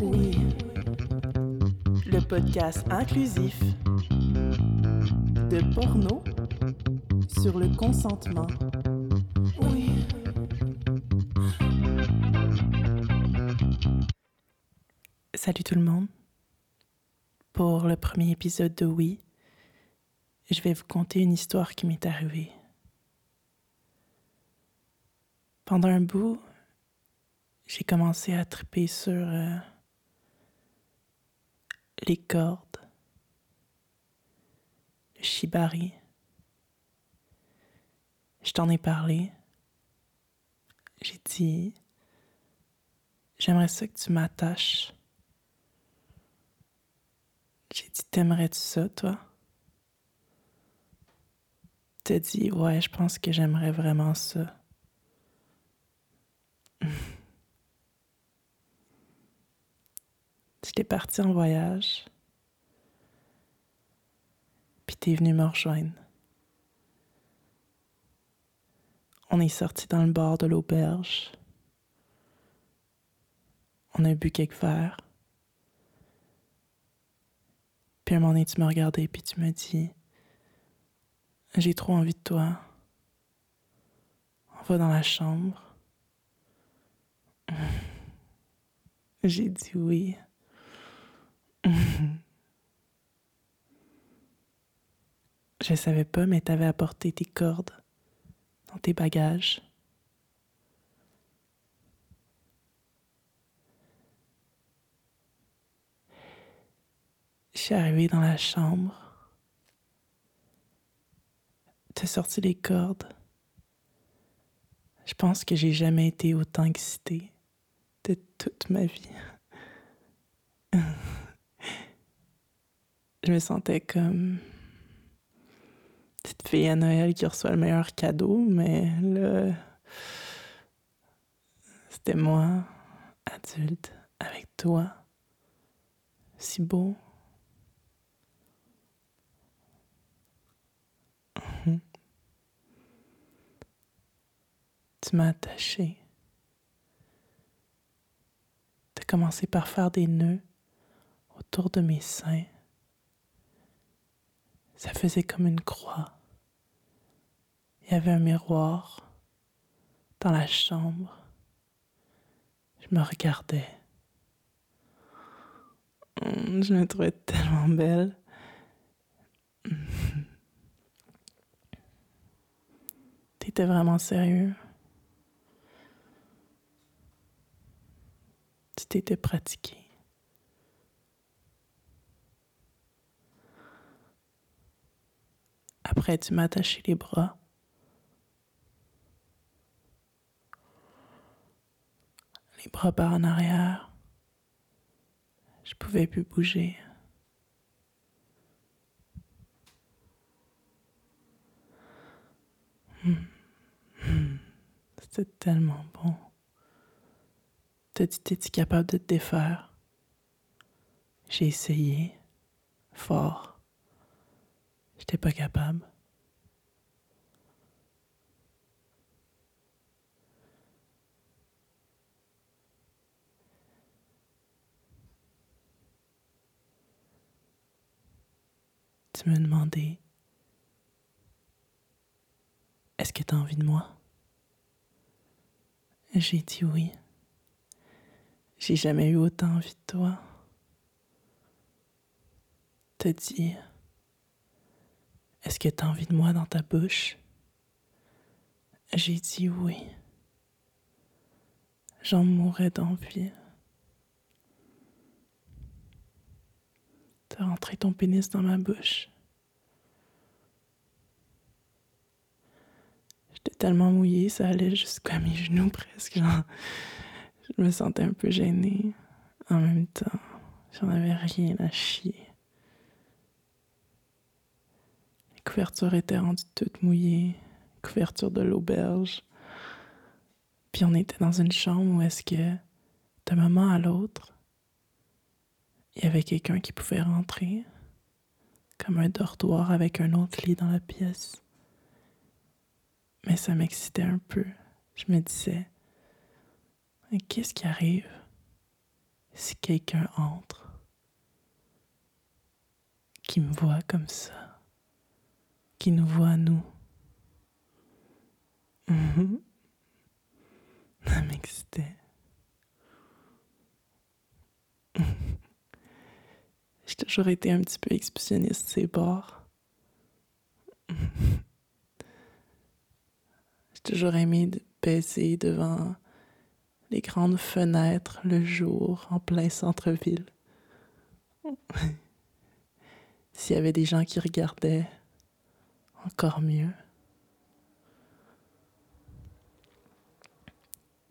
Oui. Le podcast inclusif de porno sur le consentement. Oui. Salut tout le monde. Pour le premier épisode de Oui, je vais vous conter une histoire qui m'est arrivée. Pendant un bout, j'ai commencé à triper sur euh, les cordes, le shibari. Je t'en ai parlé. J'ai dit, j'aimerais ça que tu m'attaches. J'ai dit, t'aimerais-tu ça, toi? T'as dit, ouais, je pense que j'aimerais vraiment ça. J'étais partie en voyage. Puis t'es venu me rejoindre. On est sorti dans le bord de l'auberge. On a bu quelques verres. Puis un moment donné, tu m'as regardé puis tu m'as dit J'ai trop envie de toi. On va dans la chambre. J'ai dit oui. Je savais pas, mais t'avais apporté tes cordes dans tes bagages. Je suis arrivée dans la chambre. T'as sorti les cordes. Je pense que j'ai jamais été autant excitée de toute ma vie. Je me sentais comme petite fille à Noël qui reçoit le meilleur cadeau, mais là, c'était moi, adulte, avec toi, si beau. Tu m'as attaché. Tu as commencé par faire des nœuds autour de mes seins. Ça faisait comme une croix. Il y avait un miroir dans la chambre. Je me regardais. Hum, je me trouvais tellement belle. T'étais vraiment sérieux? Tu t'étais pratiqué? Tu m'as attaché les bras. Les bras par en arrière. Je pouvais plus bouger. C'était tellement bon. T'as dit, t'es-tu capable de te défaire? J'ai essayé. Fort. J'étais pas capable. Tu me demandais Est-ce que tu as envie de moi? J'ai dit oui. J'ai jamais eu autant envie de toi. Te dire est-ce que tu envie de moi dans ta bouche? J'ai dit oui. J'en mourrais d'envie. T'as rentré ton pénis dans ma bouche. J'étais tellement mouillée, ça allait jusqu'à mes genoux presque. je me sentais un peu gênée. En même temps, j'en avais rien à chier. Couverture était rendue toute mouillée, couverture de l'auberge. Puis on était dans une chambre où est-ce que d'un moment à l'autre, il y avait quelqu'un qui pouvait rentrer, comme un dortoir avec un autre lit dans la pièce. Mais ça m'excitait un peu. Je me disais, qu'est-ce qui arrive? si quelqu'un entre, qui me voit comme ça, qui nous voit à nous. Ça m'excitait. J'ai toujours été un petit peu expressionniste, ces bords. J'ai toujours aimé de baisser devant les grandes fenêtres le jour en plein centre-ville. S'il y avait des gens qui regardaient, encore mieux.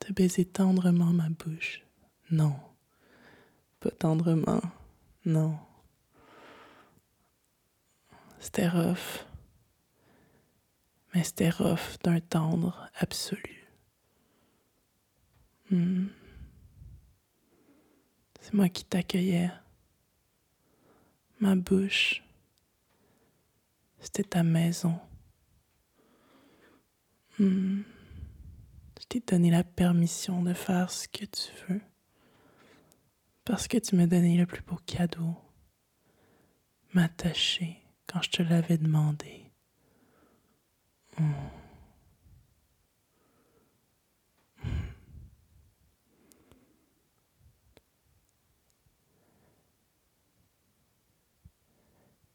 De baiser tendrement ma bouche. Non. Pas tendrement. Non. C'était rough. Mais c'était rough d'un tendre absolu. Hmm. C'est moi qui t'accueillais. Ma bouche, c'était ta maison. Hmm. Je t'ai donné la permission de faire ce que tu veux. Parce que tu m'as donné le plus beau cadeau. M'attacher quand je te l'avais demandé. Hmm.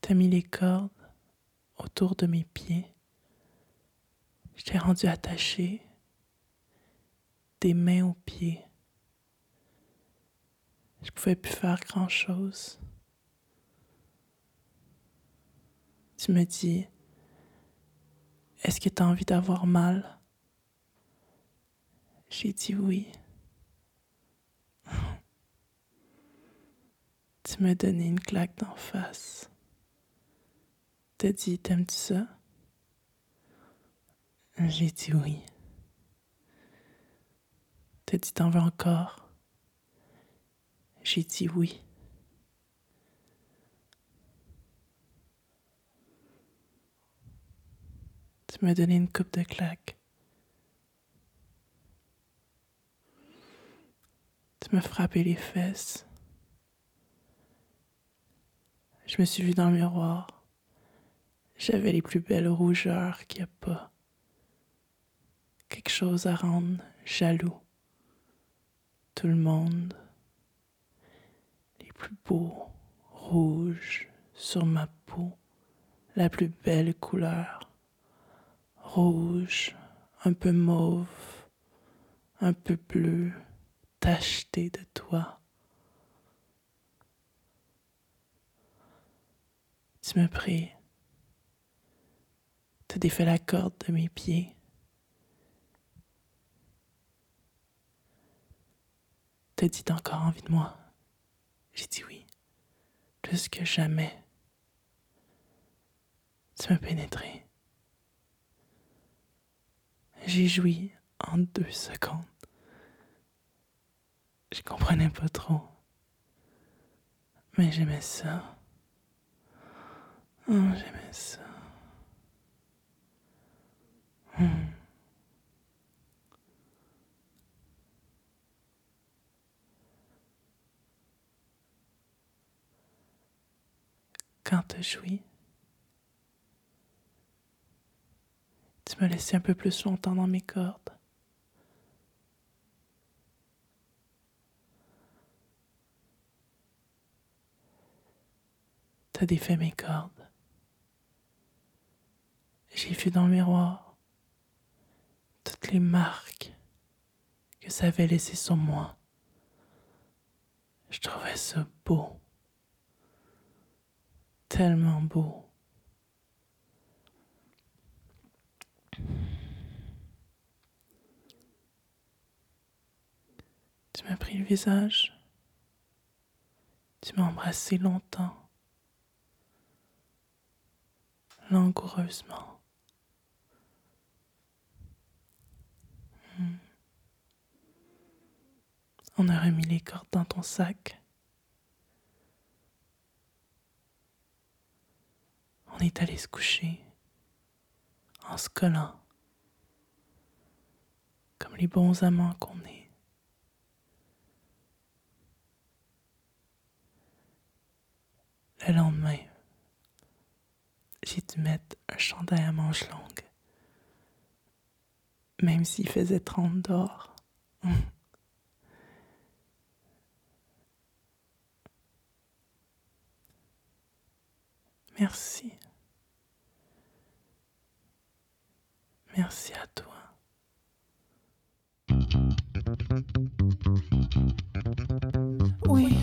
T'as mis les cordes? Autour de mes pieds. Je t'ai rendu attaché des mains aux pieds. Je pouvais plus faire grand chose. Tu me dis, est-ce que tu as envie d'avoir mal? J'ai dit oui. tu m'as donné une claque d'en face t'as dit T'aimes-tu ça? J'ai dit oui. T'as dit T'en veux encore? J'ai dit oui. Tu m'as donné une coupe de claques. Tu m'as frappé les fesses. Je me suis vue dans le miroir. J'avais les plus belles rougeurs qu'il n'y a pas. Quelque chose à rendre jaloux. Tout le monde. Les plus beaux rouges sur ma peau. La plus belle couleur. Rouge, un peu mauve, un peu bleu, tacheté de toi. Tu me pries T'as défait la corde de mes pieds. T'as dit encore envie de moi. J'ai dit oui, plus que jamais. Tu m'as pénétré. J'ai joui en deux secondes. Je comprenais pas trop. Mais j'aimais ça. Oh, j'aimais ça. Quand tu jouis, tu me laissais un peu plus longtemps dans mes cordes. T'as défait mes cordes. J'ai vu dans le miroir toutes les marques que ça avait laissées sur moi. Je trouvais ça beau, tellement beau. Tu m'as pris le visage, tu m'as embrassé longtemps, langoureusement. On a remis les cordes dans ton sac. On est allé se coucher en se collant, comme les bons amants qu'on est. Le lendemain, j'ai dû mettre un chandail à manches longues, même s'il faisait 30 dehors. Merci à toi. Oui.